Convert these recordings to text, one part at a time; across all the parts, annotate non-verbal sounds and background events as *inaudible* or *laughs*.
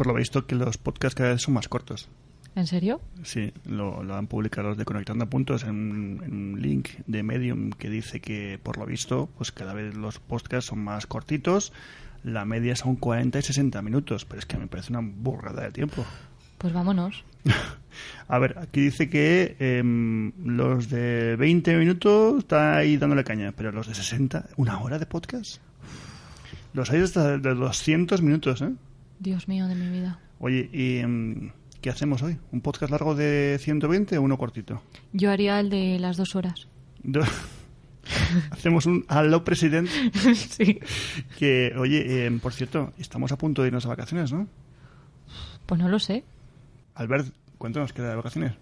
por lo visto que los podcasts cada vez son más cortos. ¿En serio? Sí, lo, lo han publicado los de Conectando Puntos en, un- en un link de Medium que dice que, por lo visto, pues cada vez los podcasts son más cortitos. La media son 40 y 60 minutos, pero es que me parece una burrada de tiempo. Pues vámonos. *laughs* A ver, aquí dice que em, los de 20 minutos está ahí dándole caña, pero los de 60, ¿una hora de podcast? Los hay hasta de 200 minutos, ¿eh? Dios mío de mi vida. Oye, ¿y em, qué hacemos hoy? ¿Un podcast largo de 120 o uno cortito? Yo haría el de las dos horas. Do- *laughs* Hacemos un Hello President *laughs* sí. que, oye, em, por cierto, estamos a punto de irnos a vacaciones, ¿no? Pues no lo sé. Albert, ¿cuánto nos queda de vacaciones?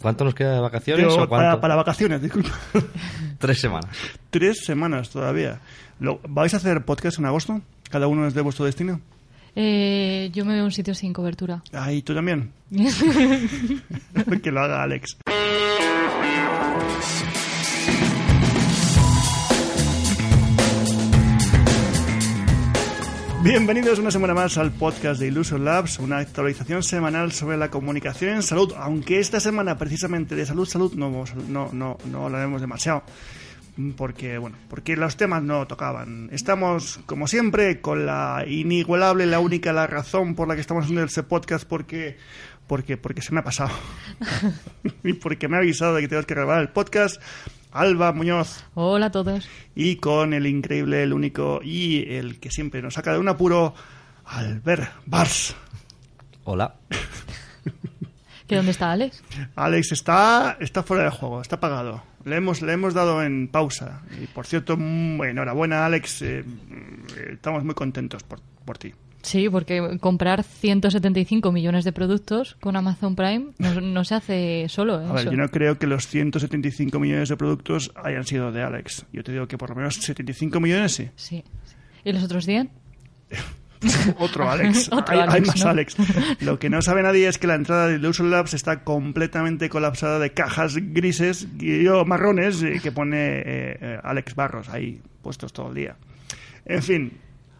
¿Cuánto nos queda de vacaciones Yo, o cuánto? para, para vacaciones, disculpa. *laughs* Tres semanas. Tres semanas todavía. Lo- ¿Vais a hacer podcast en agosto? ¿Cada uno es de vuestro destino? Eh, yo me veo en un sitio sin cobertura. Ah, ¿y tú también? *laughs* que lo haga Alex. Bienvenidos una semana más al podcast de Illusion Labs, una actualización semanal sobre la comunicación en salud, aunque esta semana precisamente de salud, salud no, no, no, no hablaremos demasiado, porque bueno, porque los temas no tocaban. Estamos, como siempre, con la inigualable, la única, la razón por la que estamos haciendo este podcast, porque porque porque se me ha pasado *laughs* y porque me ha avisado de que tengo que grabar el podcast. Alba Muñoz Hola a todos. y con el increíble, el único y el que siempre nos saca de un apuro, Albert Bars. Hola. *laughs* ¿Que dónde está Alex? Alex está, está fuera de juego, está apagado. Le hemos, le hemos dado en pausa. Y por cierto, mm, enhorabuena, Alex. eh, mm, estamos muy contentos por, por ti. Sí, porque comprar 175 millones de productos con Amazon Prime no, no se hace solo. ¿eh? A ver, yo no creo que los 175 millones de productos hayan sido de Alex. Yo te digo que por lo menos 75 millones sí. Sí. sí. ¿Y los otros 100? *laughs* *laughs* Otro Alex. *laughs* Otro hay, más ¿no? Alex. *laughs* Lo que no sabe nadie es que la entrada de Illusion Labs está completamente colapsada de cajas grises y yo, marrones eh, que pone eh, eh, Alex Barros ahí puestos todo el día. En fin,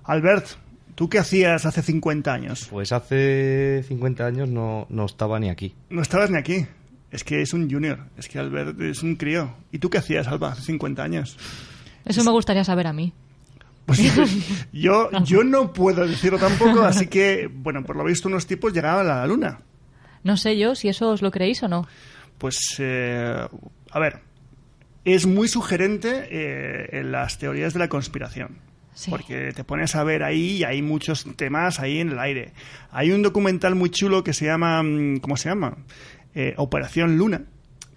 Albert, ¿tú qué hacías hace 50 años? Pues hace 50 años no, no estaba ni aquí. No estabas ni aquí. Es que es un junior. Es que Albert es un crío. ¿Y tú qué hacías, Alba, hace 50 años? Eso me gustaría saber a mí. Pues *laughs* yo, yo no puedo decirlo tampoco, así que, bueno, por lo visto unos tipos llegaban a la luna. No sé yo si eso os lo creéis o no. Pues, eh, a ver, es muy sugerente eh, en las teorías de la conspiración. Sí. Porque te pones a ver ahí y hay muchos temas ahí en el aire. Hay un documental muy chulo que se llama, mm, ¿cómo se llama? Eh, Operación Luna,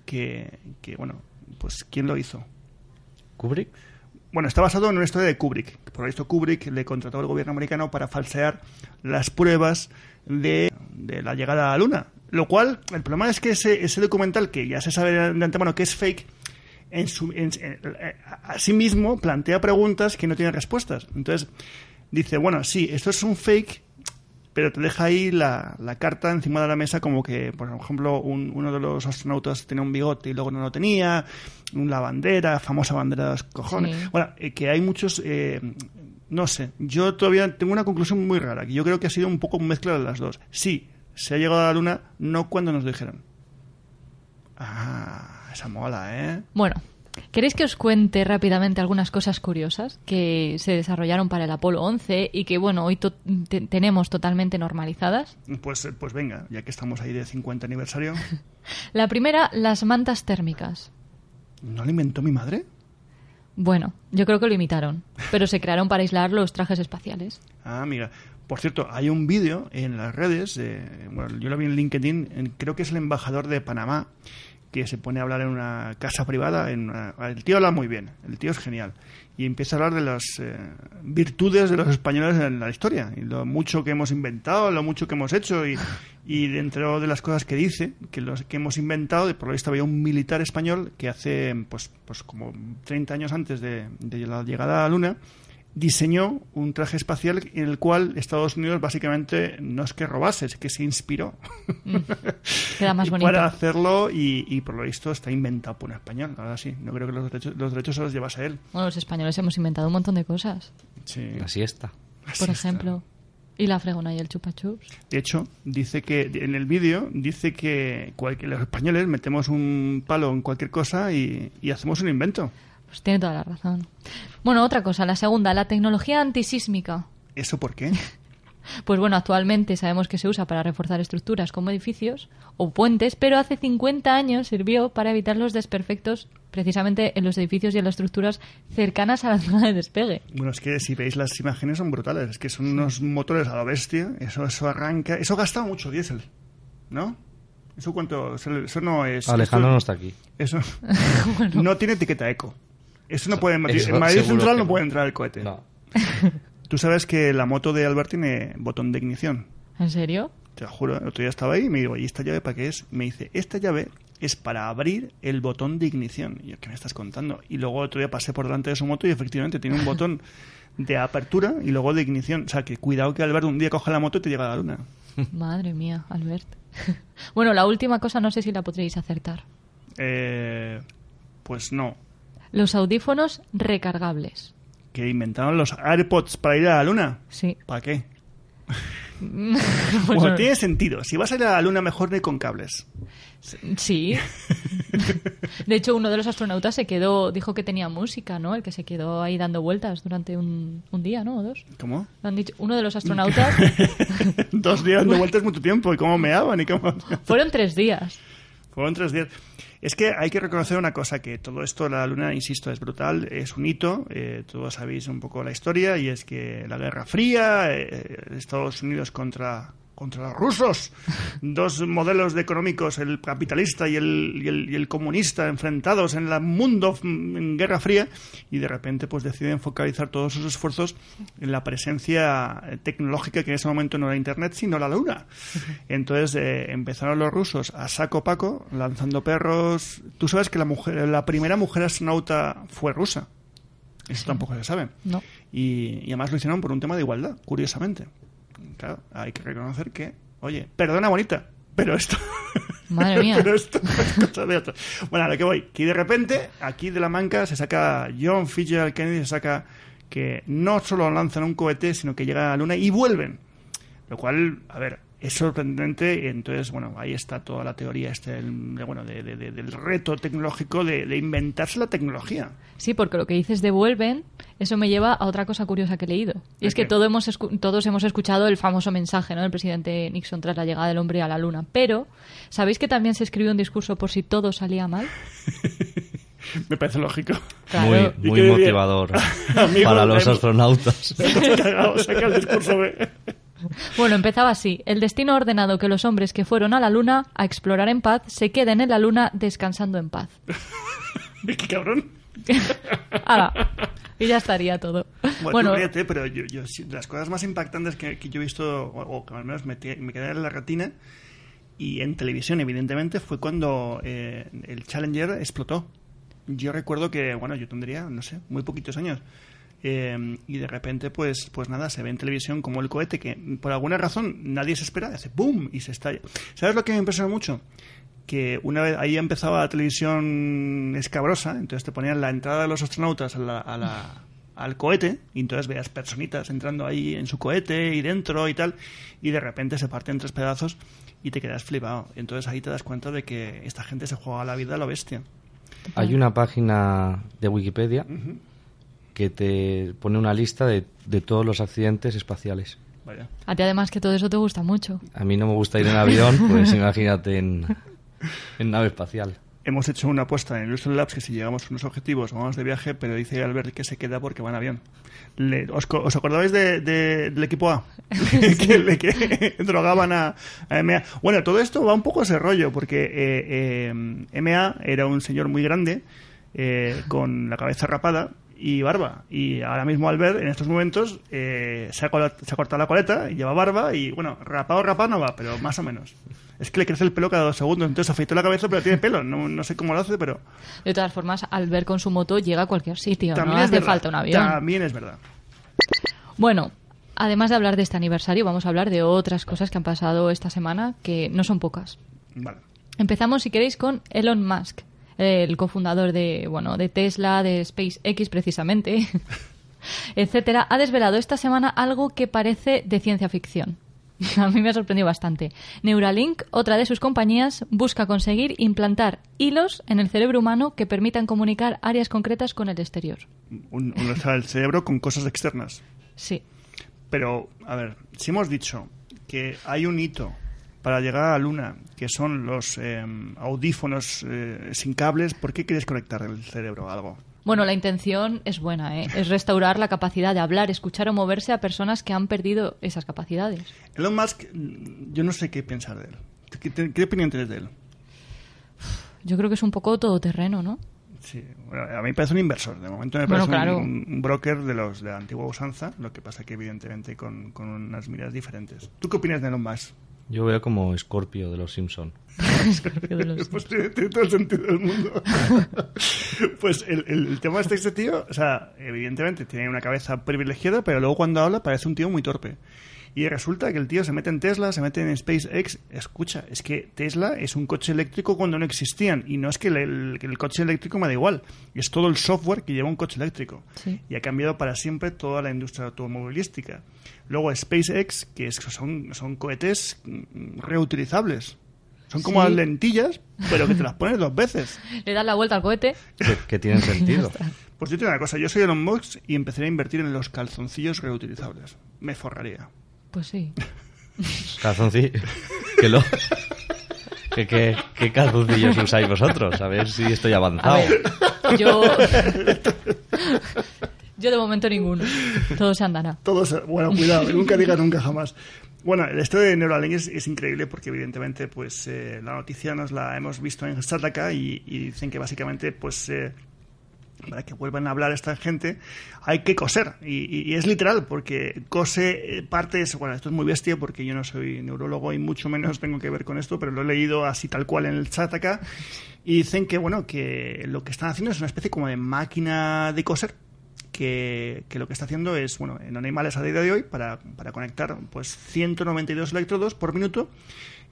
que, que, bueno, pues ¿quién lo hizo? ¿Kubrick? Bueno, está basado en una historia de Kubrick. Por lo visto, Kubrick le contrató al gobierno americano para falsear las pruebas de, la llegada a la Luna. Lo cual, el problema es que ese, ese documental, que ya se sabe de antemano que es fake, en su, en- a sí mismo plantea preguntas que no tienen respuestas. Entonces, dice, bueno, sí, esto es un fake, pero te deja ahí la, la carta encima de la mesa como que, por ejemplo, un- uno de los astronautas tenía un bigote y luego no lo tenía, una bandera, famosa bandera de los cojones. Sí. Bueno, eh, que hay muchos... eh, no sé, yo todavía tengo una conclusión muy rara, que yo creo que ha sido un poco mezcla de las dos. Sí, se ha llegado a la Luna, no cuando nos dijeron. Ah, esa mola, ¿eh? Bueno, ¿queréis que os cuente rápidamente algunas cosas curiosas que se desarrollaron para el Apolo 11 y que, bueno, hoy to- te- tenemos totalmente normalizadas? Pues, eh, pues venga, ya que estamos ahí de 50 aniversario. *laughs* La primera, las mantas térmicas. ¿No lo inventó mi madre? Bueno, yo creo que lo imitaron, pero se crearon para aislar los trajes espaciales. Ah, mira. Por cierto, hay un vídeo en las redes, eh, bueno, yo lo vi en LinkedIn, en- creo que es el embajador de Panamá, que se pone a hablar en una casa privada. En una- el tío habla muy bien, el tío es genial. Y empieza a hablar de las eh, virtudes de los españoles en la historia, y lo mucho que hemos inventado, lo mucho que hemos hecho, y, *laughs* y dentro de las cosas que dice, que los que hemos inventado, por lo visto había un militar español que hace, pues, pues como 30 años antes de, de la llegada a la Luna, diseñó un traje espacial en el cual Estados Unidos básicamente no es que robase, es que se inspiró Queda más Y *laughs* bonito. para hacerlo y, y por lo visto está inventado por un español. Ahora sí, no creo que los derechos, los derechos se los llevase él. Bueno, los españoles hemos inventado un montón de cosas. Sí. La siesta. Por Así ejemplo, ¿Y la fregona y el chupachups? De hecho, dice que en el vídeo dice que cualquier- los españoles metemos un palo en cualquier cosa y, y hacemos un invento. Pues tiene toda la razón. Bueno, otra cosa, la segunda, la tecnología antisísmica. ¿Eso por qué? *laughs* Pues bueno, actualmente sabemos que se usa para reforzar estructuras como edificios o puentes, pero hace 50 años sirvió para evitar los desperfectos precisamente en los edificios y en las estructuras cercanas a la *laughs* zona de despegue. Bueno, es que si veis las imágenes son brutales. Es que son unos motores a la bestia. Eso, eso arranca. Eso gasta mucho diésel, ¿no? ¿Eso cuánto? Eso, no es... Alejandro esto- no está aquí. Eso *laughs* no tiene etiqueta eco. Eso no puede... En Madrid, Eso en Madrid Central no no. puede entrar el cohete. No. *laughs* Tú sabes que la moto de Albert tiene botón de ignición. ¿En serio? Te lo juro, el otro día estaba ahí y me digo, ¿y esta llave para qué es? Me dice, esta llave es para abrir el botón de ignición. Y yo, ¿qué me estás contando? Y luego el otro día pasé por delante de su moto y efectivamente tiene un *laughs* botón de apertura y luego de ignición. O sea, que cuidado que Albert un día coge la moto y te llega a la luna. *laughs* Madre mía, Albert. bueno, la última cosa no sé si la podréis acertar. Eh, pues no. Los audífonos recargables. Que inventaron los AirPods para ir a la luna. Sí. ¿Para qué? Pues *laughs* Bueno, no- tiene sentido. Si vas a ir a la luna, mejor no ir con cables. Sí. *laughs* De hecho, uno de los astronautas se quedó, dijo que tenía música, ¿no? El que se quedó ahí dando vueltas durante un, un día, ¿no? O dos. ¿Cómo? Han dicho. Uno de los astronautas. *laughs* Dos días dando vueltas mucho tiempo. ¿Y cómo meaban? ¿Y cómo...? Fueron tres días. Fueron tres días. Es que hay que reconocer una cosa, que todo esto la Luna, insisto, es brutal, es un hito, eh, todos sabéis un poco la historia, y es que la Guerra Fría, eh, Estados Unidos contra, contra los rusos, *laughs* dos modelos de económicos, el capitalista y el, y el, y el comunista, enfrentados en el mundo mm, en Guerra Fría, y de repente pues deciden focalizar todos sus esfuerzos en la presencia eh, tecnológica que en ese momento no era Internet, sino la Luna. *laughs* Entonces eh, empezaron los rusos a saco paco, lanzando perros. Tú sabes que la mujer, la primera mujer astronauta fue rusa. Eso tampoco se sabe. No. Y, y además lo hicieron por un tema de igualdad, curiosamente. Claro, hay que reconocer que, oye, perdona bonita, pero esto... *laughs* Madre mía. pero esto es cosa de otro. Bueno, a lo que voy, que de repente, aquí de la manca se saca John Fitzgerald Kennedy, se saca que no solo lanzan un cohete, sino que llegan a la Luna y vuelven. Lo cual, a ver, es sorprendente. y Entonces, bueno, ahí está toda la teoría este del, de, bueno, de- de- de- del reto tecnológico de, de inventarse la tecnología. Sí, porque lo que dices devuelven, eso me lleva a otra cosa curiosa que he leído. Y ¿A es que todo hemos escu- todos hemos escuchado el famoso mensaje ¿no? del presidente Nixon tras la llegada del hombre a la luna. Pero, ¿sabéis que también se escribió un discurso por si todo salía mal? *laughs* Me parece lógico. Claro. ¿Y Muy, muy motivador *laughs* para los *laughs* astronautas. Cagado, saca el discurso de... Bueno, empezaba así. El destino ha ordenado que los hombres que fueron a la luna a explorar en paz se queden en la luna descansando en paz. *laughs* ¿Qué cabrón? *laughs* ¡Hala! Y ya estaría todo. Bueno, Bueno, tú ríete, pero yo, yo las cosas más impactantes que, que yo he visto, o, o que al menos me, me quedaron en la retina, y en televisión, evidentemente, fue cuando eh, el Challenger explotó. Yo recuerdo que, bueno, yo tendría, no sé, muy poquitos años. Eh, y de repente, pues, pues nada, se ve en televisión como el cohete que por alguna razón nadie se espera, hace ¡boom! y se estalla. ¿Sabes lo que me impresionó mucho? que una vez ahí empezaba la televisión escabrosa, entonces te ponían la entrada de los astronautas a la- a la- al cohete, y entonces veías personitas entrando ahí en su cohete y dentro y tal, y de repente se parte en tres pedazos y te quedas flipado. Entonces ahí te das cuenta de que esta gente se juega la vida a lo bestia. Hay una página de Wikipedia que te pone una lista de, de todos los accidentes espaciales. Vaya. a ti además que todo eso te gusta mucho. A mí no me gusta ir en avión, pues *laughs* imagínate en, en nave espacial. Hemos hecho una apuesta en Illusion Labs que si llegamos a unos objetivos vamos de viaje, pero dice Albert que se queda porque va en avión. Le- ¿os, os acordáis de- de- del equipo A? *laughs* que, le- que *laughs* drogaban a, a MA. Bueno, todo esto va un poco a ese rollo, porque eh, eh, MA era un señor muy grande, eh, con la cabeza rapada y barba. Y ahora mismo Albert, en estos momentos, eh, se, ha cola- se ha cortado la coleta y lleva barba y, bueno, rapado, rapado no va, pero más o menos. Es que le crece el pelo cada dos segundos, entonces afeitó la cabeza pero tiene pelo. No, no sé cómo lo hace, pero De todas formas, al ver con su moto llega a cualquier sitio, también no hace verdad. falta un avión. También es verdad. Bueno, además de hablar de este aniversario, vamos a hablar de otras cosas que han pasado esta semana, que no son pocas. Vale. Empezamos, si queréis, con Elon Musk, el cofundador de, bueno, de Tesla, de SpaceX precisamente. *laughs* etcétera, ha desvelado esta semana algo que parece de ciencia ficción. *laughs* A mí me ha sorprendido bastante. Neuralink, otra de sus compañías, busca conseguir implantar hilos en el cerebro humano que permitan comunicar áreas concretas con el exterior. Un, el cerebro con cosas externas. Sí. Pero, a ver, si hemos dicho que hay un hito para llegar a la Luna, que son los em, audífonos eh, sin cables, ¿por qué quieres conectar el cerebro a algo? Bueno, la intención es buena, ¿eh? es restaurar la capacidad de hablar, escuchar o moverse a personas que han perdido esas capacidades. Elon Musk, yo no sé qué pensar de él. ¿Qué, opinión tienes de él? Yo creo que es un poco todoterreno, ¿no? Sí, a mí me parece un inversor. De momento me parece un, broker de los de la antigua usanza, lo que pasa que evidentemente con, con unas miradas diferentes. ¿Tú qué opinas de Elon Musk? Yo veo como Scorpio de los Simpson. *laughs* pues tiene, todo el sentido del mundo. *laughs* pues el, el, tema de este tío, o sea, evidentemente tiene una cabeza privilegiada, pero luego cuando habla parece un tío muy torpe. Y resulta que el tío se mete en Tesla, se mete en SpaceX. Escucha, es que Tesla es un coche eléctrico cuando no existían. Y no es que el, coche eléctrico me da igual. Es todo el software que lleva un coche eléctrico. Y ha cambiado para siempre toda la industria automovilística. Luego SpaceX, que son, son cohetes reutilizables. Son como las lentillas, pero que te las pones dos veces. *laughs* Le das la vuelta al cohete. Que, tiene *laughs* sentido. Pues yo te digo una cosa, yo soy Elon Musk y empezaré a invertir en los calzoncillos reutilizables. Me forraría. Pues sí. *laughs* Calzoncillos. ¿Qué, lo... ¿Qué, qué, calzoncillos usáis vosotros? A ver si estoy avanzado. yo... Yo de momento ninguno. Todo se andará. Todo se... Bueno, cuidado, nunca diga nunca jamás. Bueno, el esto de Neuralink es, increíble porque evidentemente pues eh, la noticia nos la hemos visto en Startaka y, y dicen que básicamente pues eh, para que vuelvan a hablar esta gente, hay que coser. Y, es literal, porque cose eh, partes. Bueno, esto es muy bestia porque yo no soy neurólogo y mucho menos tengo que ver con esto, pero lo he leído así tal cual en el chat acá. Y dicen que, bueno, que lo que están haciendo es una especie como de máquina de coser. Que, lo que está haciendo es, bueno, en animales a día de hoy, para, para conectar pues 192 electrodos por minuto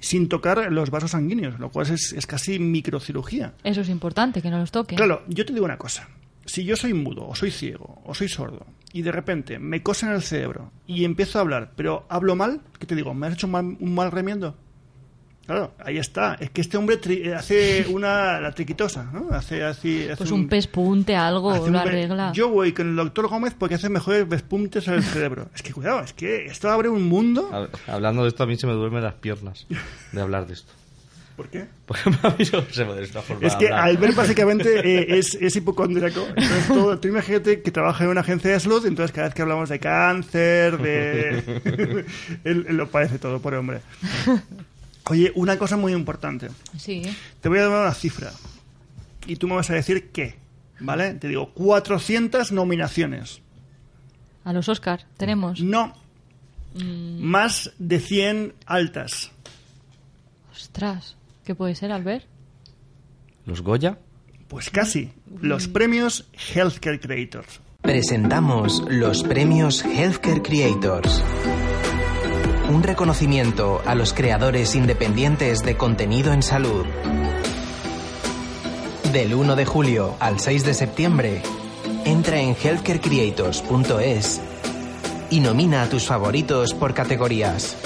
sin tocar los vasos sanguíneos, lo cual es, es casi microcirugía. Eso es importante, que no los toque. Claro, yo te digo una cosa. Si yo soy mudo, o soy ciego, o soy sordo, y de repente me cosen el cerebro y empiezo a hablar, pero hablo mal, ¿qué te digo? ¿Me has hecho un mal remiendo? Claro, ahí está. Es que este hombre eh, hace una la triquitosa, ¿no? Hace así. pues un, pespunte, algo, lo arregla. Yo voy con el doctor Gómez porque hace mejores pespuntes al cerebro. es que cuidado, es que esto abre un mundo. Hablando de esto, a mí se me duermen las piernas de hablar de esto. ¿Por qué? Porque a mí no se de esta forma. Es que Albert básicamente *laughs* eh, es, es hipocondríaco. Entonces, todo, tú imagínate que trabaja en una agencia de salud, entonces cada vez que hablamos de cáncer, de. *laughs* él, él, lo padece todo, por hombre. Oye, una cosa muy importante. Sí. Te voy a dar una cifra. Y tú me vas a decir qué. ¿Vale? Te digo, 400 nominaciones. A los Oscars tenemos. No. Mm. Más de 100 altas. Ostras. ¿Qué puede ser, Albert? ¿Los Goya? Pues casi. Los premios Healthcare Creators. Presentamos los premios Healthcare Creators un reconocimiento a los creadores independientes de contenido en salud. Del 1 de julio al 6 de septiembre, entra en healthcarecreators.es y nomina a tus favoritos por categorías.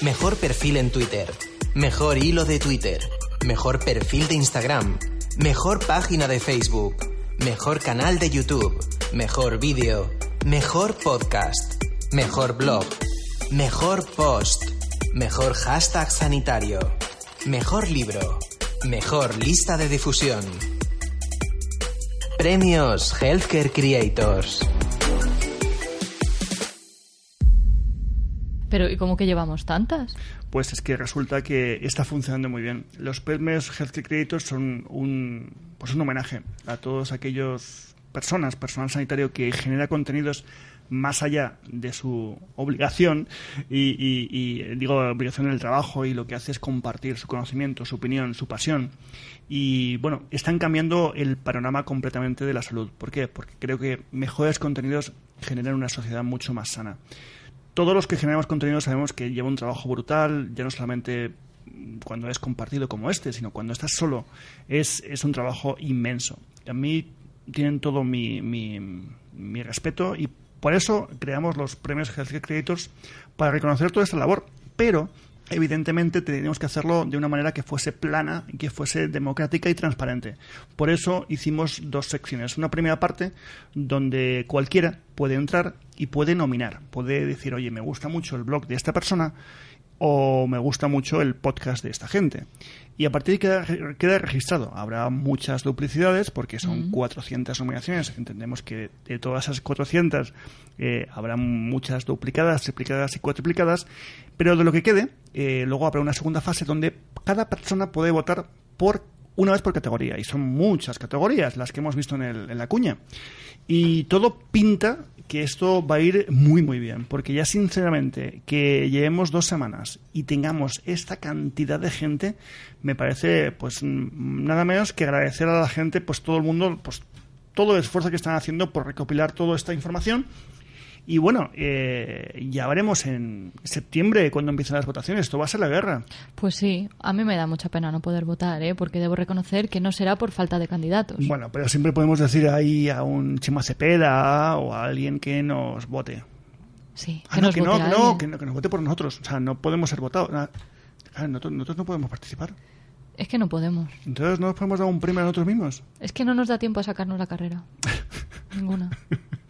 Mejor perfil en Twitter, mejor hilo de Twitter, mejor perfil de Instagram, mejor página de Facebook, mejor canal de YouTube, mejor vídeo, mejor podcast Mejor blog. Mejor post. Mejor hashtag sanitario. Mejor libro. Mejor lista de difusión. Premios Healthcare Creators. Pero ¿y cómo que llevamos tantas? Pues es que resulta que está funcionando muy bien. Los premios Healthcare Creators son un, pues un homenaje a todos aquellos personas, personal sanitario que genera contenidos más allá de su obligación y, digo obligación en el trabajo y lo que hace es compartir su conocimiento, su opinión, su pasión y bueno, están cambiando el panorama completamente de la salud. ¿Por qué? Porque creo que mejores contenidos generan una sociedad mucho más sana. Todos los que generamos contenido sabemos que lleva un trabajo brutal, ya no solamente cuando es compartido como este, sino cuando estás solo, es, es un trabajo inmenso. A mí tienen todo mi, mi, mi respeto y por eso creamos los premios Healthcare Creators para reconocer toda esta labor. Pero evidentemente teníamos que hacerlo de una manera que fuese plana, que fuese democrática y transparente. Por eso hicimos dos secciones. Una primera parte donde cualquiera puede entrar y puede nominar. Puede decir, oye, me gusta mucho el blog de esta persona o me gusta mucho el podcast de esta gente. Y a partir de ahí queda, queda registrado. Habrá muchas duplicidades porque son 400 nominaciones. Entendemos que de todas esas 400 eh, habrá muchas duplicadas, triplicadas y cuatriplicadas. Pero de lo que quede, eh, luego habrá una segunda fase donde cada persona puede votar por una vez por categoría. Y son muchas categorías las que hemos visto en, el- en la cuña. Y todo pinta que esto va a ir muy muy bien, porque ya sinceramente que llevemos dos semanas y tengamos esta cantidad de gente, me parece pues mm, nada menos que agradecer a la gente, pues todo el mundo, pues todo el esfuerzo que están haciendo por recopilar toda esta información. Y bueno, eh, ya veremos en septiembre cuando empiecen las votaciones. Esto va a ser la guerra. Pues sí, a mí me da mucha pena no poder votar, ¿eh? porque debo reconocer que no será por falta de candidatos. Bueno, pero siempre podemos decir ahí a un Chema Cepeda o a alguien que nos vote. Sí, Ah, que no, nos que, vote que, no, alguien. que no, que nos vote por nosotros. O sea, no podemos ser votados. Ah, claro, nosotros, nosotros no podemos participar. Es que no podemos. Entonces no nos podemos dar un premio a nosotros mismos. Es que no nos da tiempo a sacarnos la carrera. *laughs* Ninguna.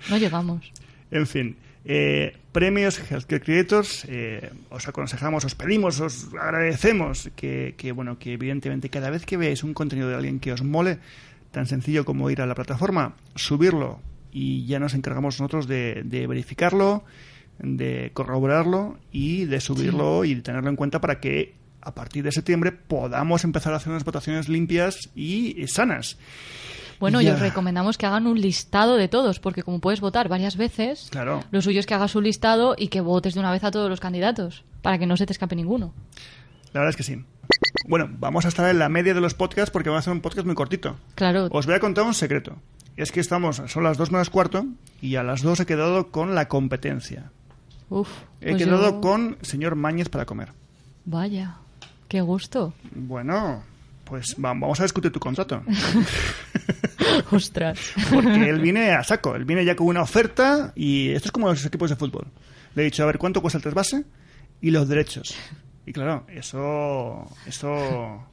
No llegamos. En fin, eh, premios Healthcare Creators, eh, os aconsejamos, os pedimos, os agradecemos que, que, bueno, que evidentemente cada vez que veáis un contenido de alguien que os mole, tan sencillo como ir a la plataforma, subirlo y ya nos encargamos nosotros de, de verificarlo, de corroborarlo y de subirlo y de tenerlo en cuenta para que a partir de septiembre podamos empezar a hacer unas votaciones limpias y sanas. Bueno, y Ya. os recomendamos que hagan un listado de todos, porque como puedes votar varias veces, Claro. lo suyo es que hagas un listado y que votes de una vez a todos los candidatos, para que no se te escape ninguno. La verdad es que sí. Bueno, vamos a estar en la media de los podcasts porque va a ser un podcast muy cortito. Claro, Os voy a contar un secreto. Es que estamos, son las 2 menos cuarto y a las 2 he quedado con la competencia. uf. He pues quedado yo- con señor Mañez para comer. Vaya, qué gusto. Bueno, pues va- vamos a discutir tu contrato. *laughs* *laughs* Ostras. Porque él viene a saco, él viene ya con una oferta y esto es como los equipos de fútbol. Le he dicho, a ver, ¿cuánto cuesta el trasvase? Y los derechos. Y claro, eso... Eso...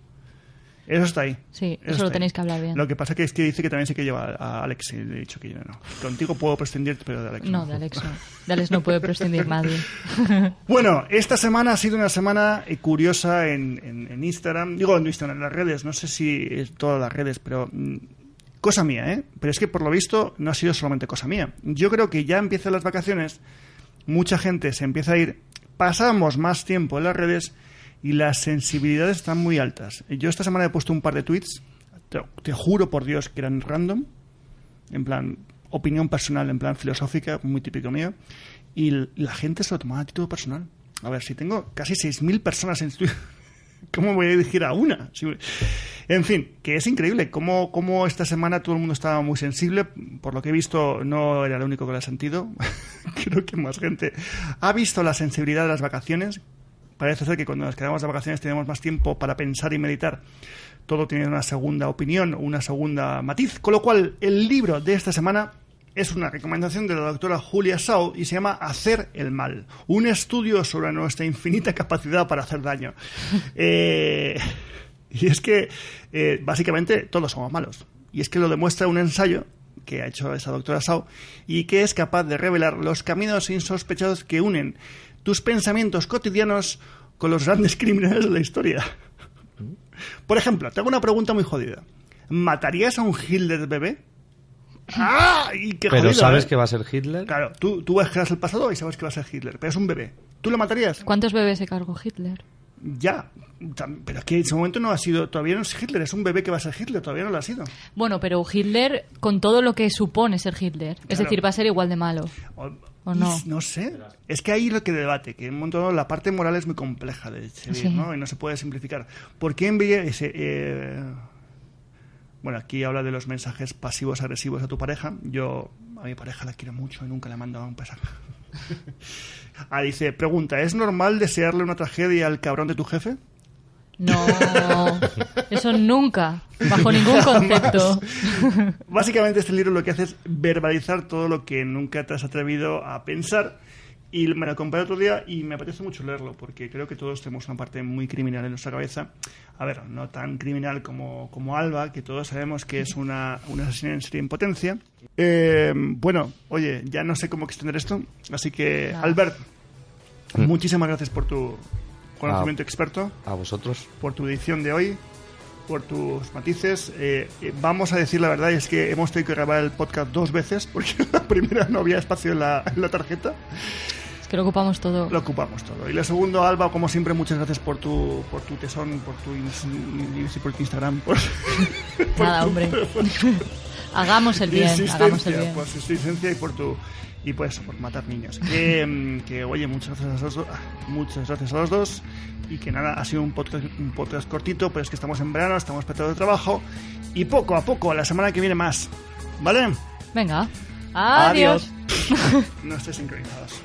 Eso está ahí. Sí, eso lo ahí. tenéis que hablar bien. Lo que pasa que es que dice que también se que lleva a Alex y le he dicho que yo no. Contigo puedo prescindir, pero de Alex No, de Alex no. De Alex no puede prescindir nadie. *laughs* Bueno, esta semana ha sido una semana eh, curiosa en, en- en Instagram. Digo, en Instagram, en las redes. No sé si es todas las redes, pero mm, cosa mía, ¿eh? Pero es que por lo visto no ha sido solamente cosa mía. Yo creo que ya empiezan las vacaciones, mucha gente se empieza a ir, pasamos más tiempo en las redes y las sensibilidades están muy altas. Yo esta semana he puesto un par de tweets, te, juro por Dios que eran random, en plan opinión personal, en plan filosófica, muy típico mío, y la gente se lo tomaba a título personal. A ver, si tengo casi 6.000 personas en Twitter, ¿cómo voy a dirigir a una? En fin, que es increíble cómo, cómo esta semana todo el mundo estaba muy sensible. Por lo que he visto, no era el único que lo ha sentido. *laughs* Creo que más gente ha visto la sensibilidad de las vacaciones. Parece ser que cuando nos quedamos de vacaciones tenemos más tiempo para pensar y meditar. Todo tiene una segunda opinión, una segunda matiz. Con lo cual, el libro de esta semana es una recomendación de la doctora Julia Sau y se llama Hacer el mal. Un estudio sobre nuestra infinita capacidad para hacer daño. *laughs* Eh, y es que, eh, básicamente, todos somos malos. Y es que lo demuestra un ensayo que ha hecho esa doctora Sau y que es capaz de revelar los caminos insospechados que unen tus pensamientos cotidianos con los grandes criminales de la historia. Por ejemplo, te hago una pregunta muy jodida. ¿Matarías a un Hitler bebé? ¡Ah! Y qué Pero jodido, sabes ¿eh? que va a ser Hitler. Claro, tú, tú creas el pasado y sabes que va a ser Hitler, pero es un bebé. ¿Tú lo matarías? ¿Cuántos bebés se cargó Hitler? Ya. Pero es que en ese momento no ha sido, todavía no es Hitler, es un bebé que va a ser Hitler, todavía no lo ha sido. Bueno, pero Hitler, con todo lo que supone ser Hitler, es decir, va a ser igual de malo. O, ¿O no? No sé. Es que ahí lo que debate, que un montón, la parte moral es muy compleja de Sí. ¿no? Y no se puede simplificar. ¿Por qué envié ese... eh, Bueno, aquí habla de los mensajes pasivos agresivos a tu pareja. Yo a mi pareja la quiero mucho y nunca le he mandado un mensaje. *laughs* ah, dice, pregunta, ¿es normal desearle una tragedia al cabrón de tu jefe? No, *laughs* eso nunca, bajo ningún concepto. Básicamente este libro lo que hace es verbalizar todo lo que nunca te has atrevido a pensar y me lo compré otro día y me apetece mucho leerlo porque creo que todos tenemos una parte muy criminal en nuestra cabeza. A ver, no tan criminal como, como Alba, que todos sabemos que es una, una asesina en serie en potencia. Eh, bueno, oye, ya no sé cómo extender esto, así que Nada. Albert, Mm. muchísimas gracias por tu conocimiento experto A vosotros. por tu edición de hoy, por tus matices. Eh, eh, vamos a decir la verdad, y es que hemos tenido que grabar el podcast dos veces, porque *laughs* la primera no había espacio en la, en la tarjeta. Es que lo ocupamos todo. Lo ocupamos todo. Y lo segundo, Alba, como siempre, muchas gracias por tu, por tu tesón, por tu, ins- por tu Instagram, por, *laughs* por Nada, tu- hombre. Hagamos el bien, hagamos el bien. por tu insistencia y por tu y pues por matar niños. Que, que, oye, muchas gracias a los dos, muchas gracias a los dos y que nada, ha sido un podcast, un podcast cortito, pero es que estamos en verano, estamos petados de trabajo y poco a poco, la semana que viene más, ¿vale? Venga. Adiós. *laughs* No estés sincronizados.